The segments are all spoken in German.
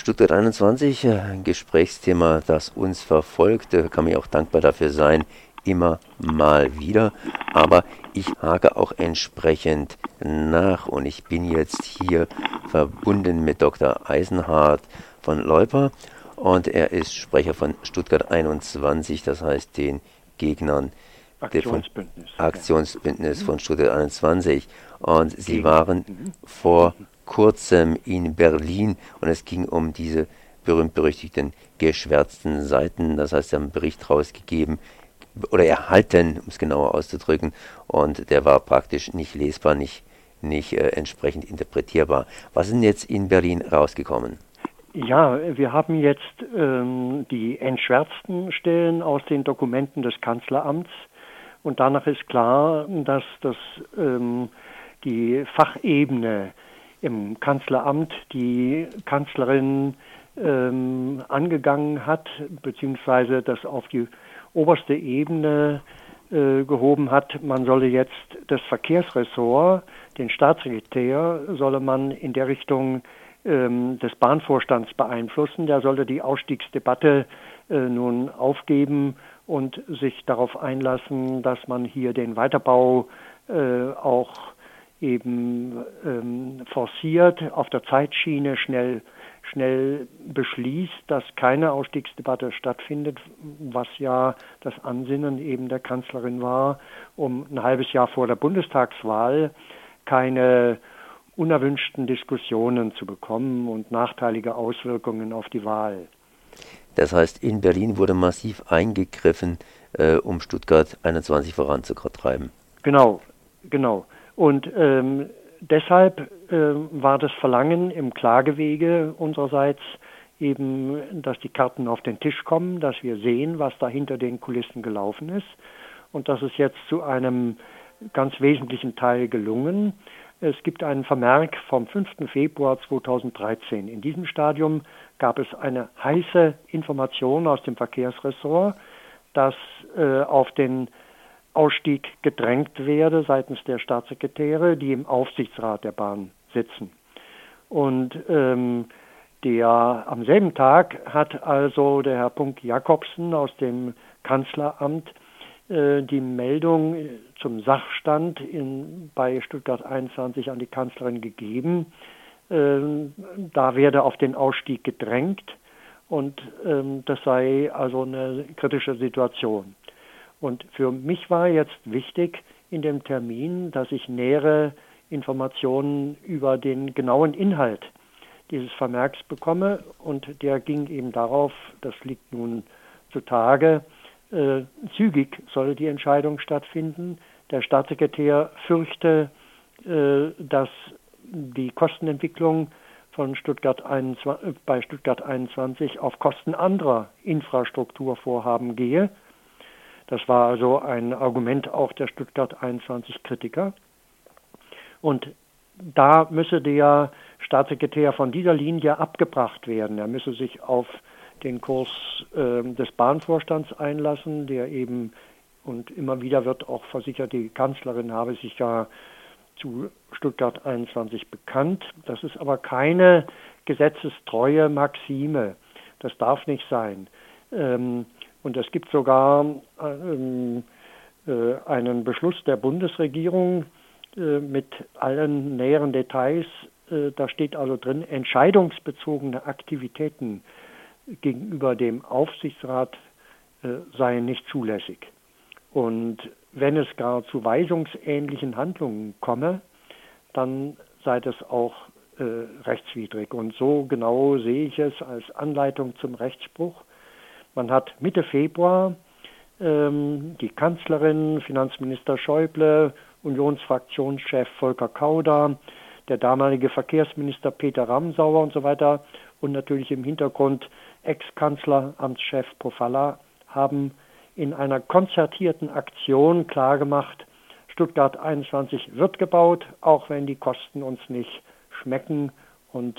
Stuttgart 21, ein Gesprächsthema, das uns verfolgt, kann man auch dankbar dafür sein, immer mal wieder. Aber ich hake auch entsprechend nach und ich bin jetzt hier verbunden mit Dr. Eisenhardt von Leuper und er ist Sprecher von Stuttgart 21, das heißt den Gegnern Aktionsbündnis, von, Aktionsbündnis von Stuttgart 21. Und sie waren mhm. vor kurzem in Berlin und es ging um diese berühmt-berüchtigten geschwärzten Seiten. Das heißt, sie haben einen Bericht rausgegeben oder erhalten, um es genauer auszudrücken, und der war praktisch nicht lesbar, nicht, nicht äh, entsprechend interpretierbar. Was ist denn jetzt in Berlin rausgekommen? Ja, wir haben jetzt ähm, die entschwärzten Stellen aus den Dokumenten des Kanzleramts und danach ist klar, dass das ähm, die Fachebene im Kanzleramt die Kanzlerin ähm, angegangen hat, beziehungsweise das auf die oberste Ebene äh, gehoben hat. Man solle jetzt das Verkehrsressort, den Staatssekretär, solle man in der Richtung ähm, des Bahnvorstands beeinflussen. Der solle die Ausstiegsdebatte äh, nun aufgeben und sich darauf einlassen, dass man hier den Weiterbau äh, auch eben ähm, forciert, auf der Zeitschiene schnell, schnell beschließt, dass keine Ausstiegsdebatte stattfindet, was ja das Ansinnen eben der Kanzlerin war, um ein halbes Jahr vor der Bundestagswahl keine unerwünschten Diskussionen zu bekommen und nachteilige Auswirkungen auf die Wahl. Das heißt, in Berlin wurde massiv eingegriffen, äh, um Stuttgart 21 voranzutreiben. Genau, genau. Und ähm, deshalb äh, war das Verlangen im Klagewege unsererseits eben, dass die Karten auf den Tisch kommen, dass wir sehen, was da hinter den Kulissen gelaufen ist. Und das ist jetzt zu einem ganz wesentlichen Teil gelungen. Es gibt einen Vermerk vom 5. Februar 2013. In diesem Stadium gab es eine heiße Information aus dem Verkehrsressort, dass äh, auf den Ausstieg gedrängt werde seitens der Staatssekretäre, die im Aufsichtsrat der Bahn sitzen. Und ähm, der am selben Tag hat also der Herr Punk Jakobsen aus dem Kanzleramt äh, die Meldung zum Sachstand in, bei Stuttgart 21 an die Kanzlerin gegeben. Ähm, da werde auf den Ausstieg gedrängt und ähm, das sei also eine kritische Situation. Und für mich war jetzt wichtig in dem Termin, dass ich nähere Informationen über den genauen Inhalt dieses Vermerks bekomme. Und der ging eben darauf, das liegt nun zutage, äh, zügig soll die Entscheidung stattfinden. Der Staatssekretär fürchte, äh, dass die Kostenentwicklung von Stuttgart 21, bei Stuttgart 21 auf Kosten anderer Infrastrukturvorhaben gehe. Das war also ein Argument auch der Stuttgart 21 Kritiker. Und da müsse der Staatssekretär von dieser Linie abgebracht werden. Er müsse sich auf den Kurs äh, des Bahnvorstands einlassen, der eben und immer wieder wird auch versichert, die Kanzlerin habe sich ja zu Stuttgart 21 bekannt. Das ist aber keine gesetzestreue Maxime. Das darf nicht sein. Ähm, und es gibt sogar ähm, äh, einen Beschluss der Bundesregierung äh, mit allen näheren Details. Äh, da steht also drin, entscheidungsbezogene Aktivitäten gegenüber dem Aufsichtsrat äh, seien nicht zulässig. Und wenn es gar zu weisungsähnlichen Handlungen komme, dann sei das auch äh, rechtswidrig. Und so genau sehe ich es als Anleitung zum Rechtsspruch. Man hat Mitte Februar ähm, die Kanzlerin, Finanzminister Schäuble, Unionsfraktionschef Volker Kauder, der damalige Verkehrsminister Peter Ramsauer und so weiter und natürlich im Hintergrund Ex-Kanzleramtschef Pofalla haben in einer konzertierten Aktion klargemacht, Stuttgart 21 wird gebaut, auch wenn die Kosten uns nicht schmecken und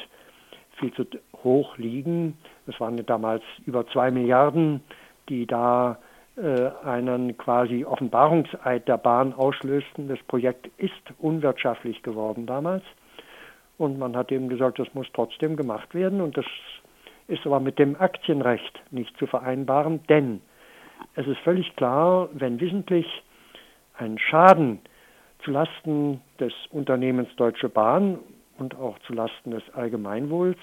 viel zu hoch liegen. Es waren damals über zwei Milliarden, die da äh, einen quasi Offenbarungseid der Bahn auslösten. Das Projekt ist unwirtschaftlich geworden damals. Und man hat eben gesagt, das muss trotzdem gemacht werden. Und das ist aber mit dem Aktienrecht nicht zu vereinbaren, denn es ist völlig klar, wenn wissentlich ein Schaden zulasten des Unternehmens Deutsche Bahn und auch zulasten des Allgemeinwohls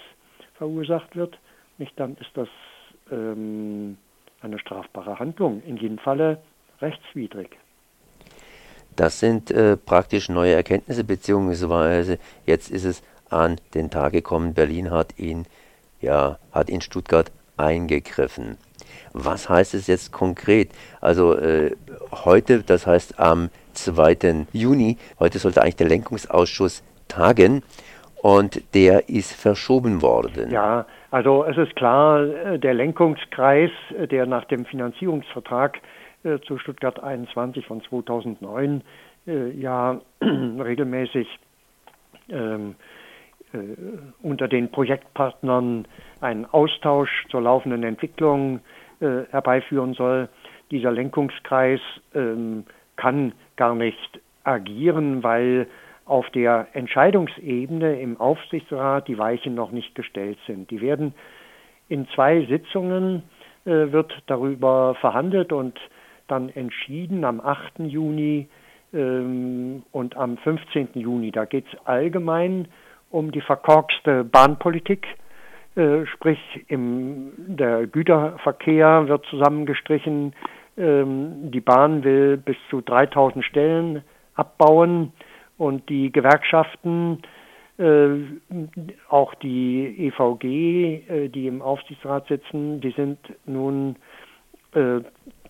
verursacht wird, nicht dann ist das ähm, eine strafbare Handlung, in jedem Falle rechtswidrig. Das sind äh, praktisch neue Erkenntnisse, beziehungsweise jetzt ist es an den Tag gekommen, Berlin hat ihn, ja, hat in Stuttgart eingegriffen. Was heißt es jetzt konkret? Also äh, heute, das heißt am 2. Juni, heute sollte eigentlich der Lenkungsausschuss tagen und der ist verschoben worden. Ja, also es ist klar, äh, der Lenkungskreis, äh, der nach dem Finanzierungsvertrag äh, zu Stuttgart 21 von 2009 äh, ja regelmäßig ähm, äh, unter den Projektpartnern einen Austausch zur laufenden Entwicklung äh, herbeiführen soll. Dieser Lenkungskreis ähm, kann gar nicht agieren, weil auf der Entscheidungsebene im Aufsichtsrat die Weichen noch nicht gestellt sind. Die werden in zwei Sitzungen äh, wird darüber verhandelt und dann entschieden am 8. Juni ähm, und am 15. Juni. Da geht es allgemein um die verkorkste Bahnpolitik, äh, sprich im, der Güterverkehr wird zusammengestrichen, ähm, die Bahn will bis zu 3000 Stellen abbauen und die Gewerkschaften, äh, auch die EVG, äh, die im Aufsichtsrat sitzen, die sind nun äh,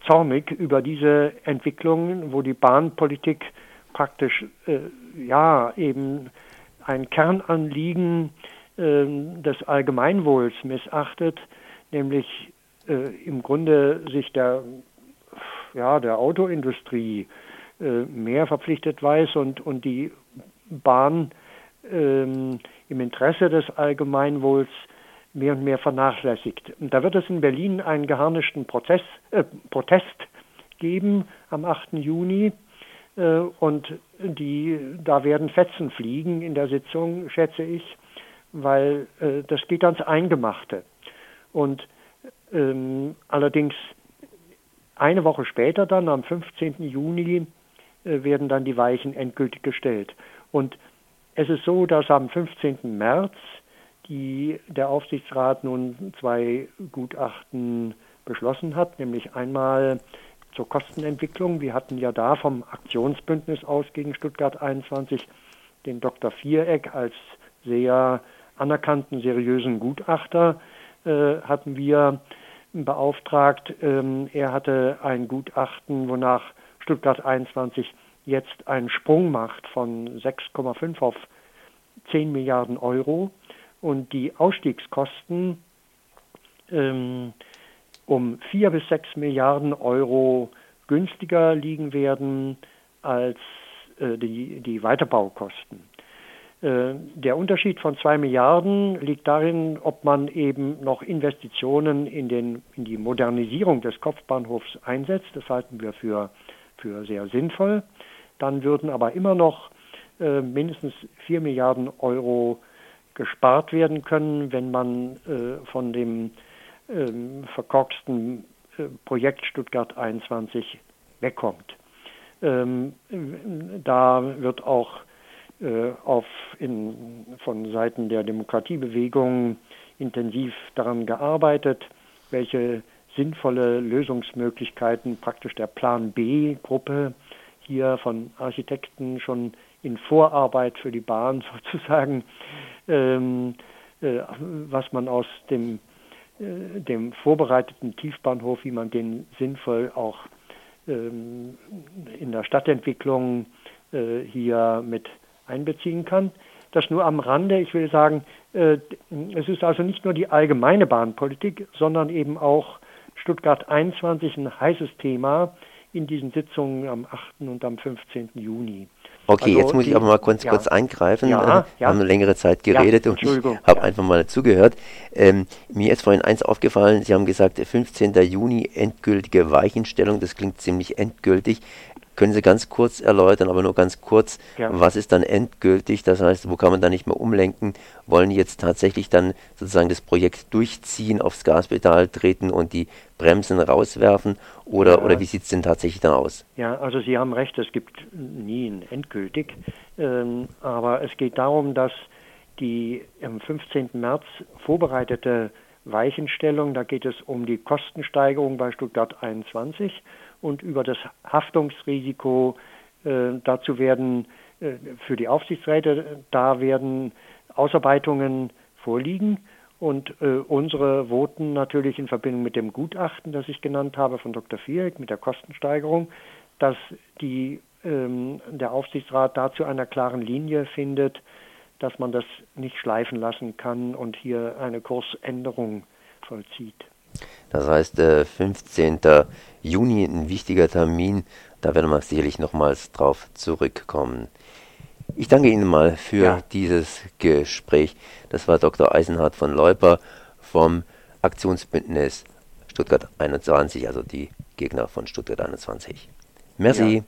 zornig über diese Entwicklungen, wo die Bahnpolitik praktisch äh, ja eben ein Kernanliegen äh, des Allgemeinwohls missachtet, nämlich äh, im Grunde sich der ja der Autoindustrie mehr verpflichtet weiß und und die Bahn ähm, im Interesse des Allgemeinwohls mehr und mehr vernachlässigt. Und da wird es in Berlin einen geharnischten Prozess, äh, Protest geben am 8. Juni. Äh, und die, da werden Fetzen fliegen in der Sitzung, schätze ich, weil äh, das geht ans Eingemachte. Und ähm, allerdings eine Woche später, dann am 15. Juni, äh, werden dann die Weichen endgültig gestellt. Und es ist so, dass am 15. März die der Aufsichtsrat nun zwei Gutachten beschlossen hat, nämlich einmal zur Kostenentwicklung. Wir hatten ja da vom Aktionsbündnis aus gegen Stuttgart 21 den Dr. Viereck als sehr anerkannten, seriösen Gutachter äh, hatten wir beauftragt. Ähm, er hatte ein Gutachten, wonach Stuttgart 21 jetzt einen Sprung macht von 6,5 auf 10 Milliarden Euro und die Ausstiegskosten ähm, um vier bis sechs Milliarden Euro günstiger liegen werden als äh, die, die Weiterbaukosten. Äh, der Unterschied von zwei Milliarden liegt darin, ob man eben noch Investitionen in, den, in die Modernisierung des Kopfbahnhofs einsetzt. Das halten wir für, für sehr sinnvoll. Dann würden aber immer noch äh, mindestens vier Milliarden Euro gespart werden können, wenn man äh, von dem ähm, verkorksten äh, Projekt Stuttgart 21 wegkommt. Ähm, da wird auch äh, auf in, von Seiten der Demokratiebewegung intensiv daran gearbeitet, welche sinnvolle Lösungsmöglichkeiten praktisch der Plan B-Gruppe hier von Architekten schon in Vorarbeit für die Bahn sozusagen ähm, äh, was man aus dem, äh, dem vorbereiteten Tiefbahnhof, wie man den sinnvoll auch ähm, in der Stadtentwicklung äh, hier mit einbeziehen kann. Das nur am Rande. Ich will sagen, äh, es ist also nicht nur die allgemeine Bahnpolitik, sondern eben auch Stuttgart 21 ein heißes Thema in diesen Sitzungen am 8. und am 15. Juni. Okay, also jetzt muss die, ich aber mal kurz, ja. kurz eingreifen. Ja, äh, wir ja. haben eine längere Zeit geredet und ich habe einfach mal zugehört. Ähm, mir ist vorhin eins aufgefallen, Sie haben gesagt, 15. Juni endgültige Weichenstellung, das klingt ziemlich endgültig. Können Sie ganz kurz erläutern, aber nur ganz kurz, ja. was ist dann endgültig? Das heißt, wo kann man da nicht mehr umlenken? Wollen jetzt tatsächlich dann sozusagen das Projekt durchziehen, aufs Gaspedal treten und die Bremsen rauswerfen? Oder, ja. oder wie sieht es denn tatsächlich dann aus? Ja, also Sie haben recht, es gibt nie ein endgültig. Ähm, aber es geht darum, dass die am 15. März vorbereitete Weichenstellung, da geht es um die Kostensteigerung bei Stuttgart 21 und über das Haftungsrisiko. Äh, dazu werden äh, für die Aufsichtsräte, da werden Ausarbeitungen vorliegen und äh, unsere Voten natürlich in Verbindung mit dem Gutachten, das ich genannt habe von Dr. Viereck mit der Kostensteigerung, dass die, ähm, der Aufsichtsrat dazu einer klaren Linie findet, dass man das nicht schleifen lassen kann und hier eine Kursänderung vollzieht. Das heißt, 15. Juni ein wichtiger Termin, da werden wir sicherlich nochmals drauf zurückkommen. Ich danke Ihnen mal für ja. dieses Gespräch. Das war Dr. Eisenhardt von Leuper vom Aktionsbündnis Stuttgart 21, also die Gegner von Stuttgart 21. Merci. Ja.